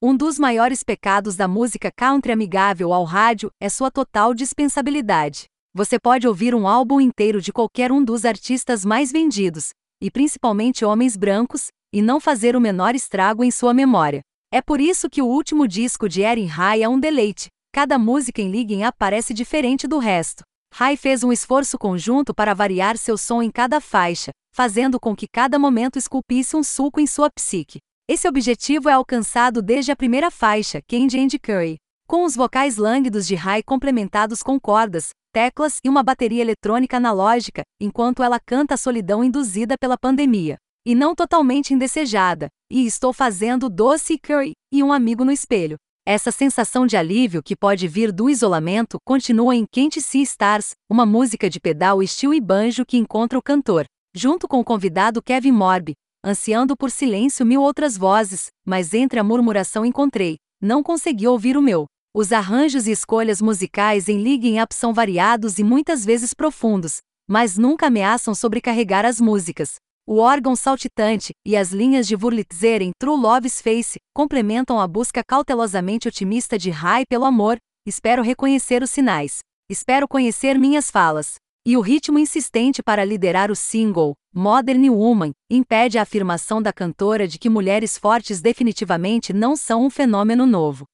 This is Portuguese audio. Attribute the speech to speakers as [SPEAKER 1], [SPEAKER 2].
[SPEAKER 1] Um dos maiores pecados da música country amigável ao rádio é sua total dispensabilidade. Você pode ouvir um álbum inteiro de qualquer um dos artistas mais vendidos, e principalmente homens brancos, e não fazer o menor estrago em sua memória. É por isso que o último disco de Erin High é um deleite. Cada música em Ligging aparece diferente do resto. High fez um esforço conjunto para variar seu som em cada faixa, fazendo com que cada momento esculpisse um sulco em sua psique. Esse objetivo é alcançado desde a primeira faixa, Candy and Curry, com os vocais lânguidos de Rai complementados com cordas, teclas e uma bateria eletrônica analógica, enquanto ela canta a solidão induzida pela pandemia. E não totalmente indesejada, e estou fazendo doce curry e um amigo no espelho. Essa sensação de alívio que pode vir do isolamento continua em Quente Sea Stars, uma música de pedal estilo e banjo que encontra o cantor, junto com o convidado Kevin Morby, ansiando por silêncio mil outras vozes, mas entre a murmuração encontrei, não consegui ouvir o meu. Os arranjos e escolhas musicais em Liga Up são variados e muitas vezes profundos, mas nunca ameaçam sobrecarregar as músicas. O órgão saltitante e as linhas de Wurlitzer em True Love's Face complementam a busca cautelosamente otimista de Rai pelo amor. Espero reconhecer os sinais. Espero conhecer minhas falas. E o ritmo insistente para liderar o single, Modern Woman, impede a afirmação da cantora de que mulheres fortes definitivamente não são um fenômeno novo.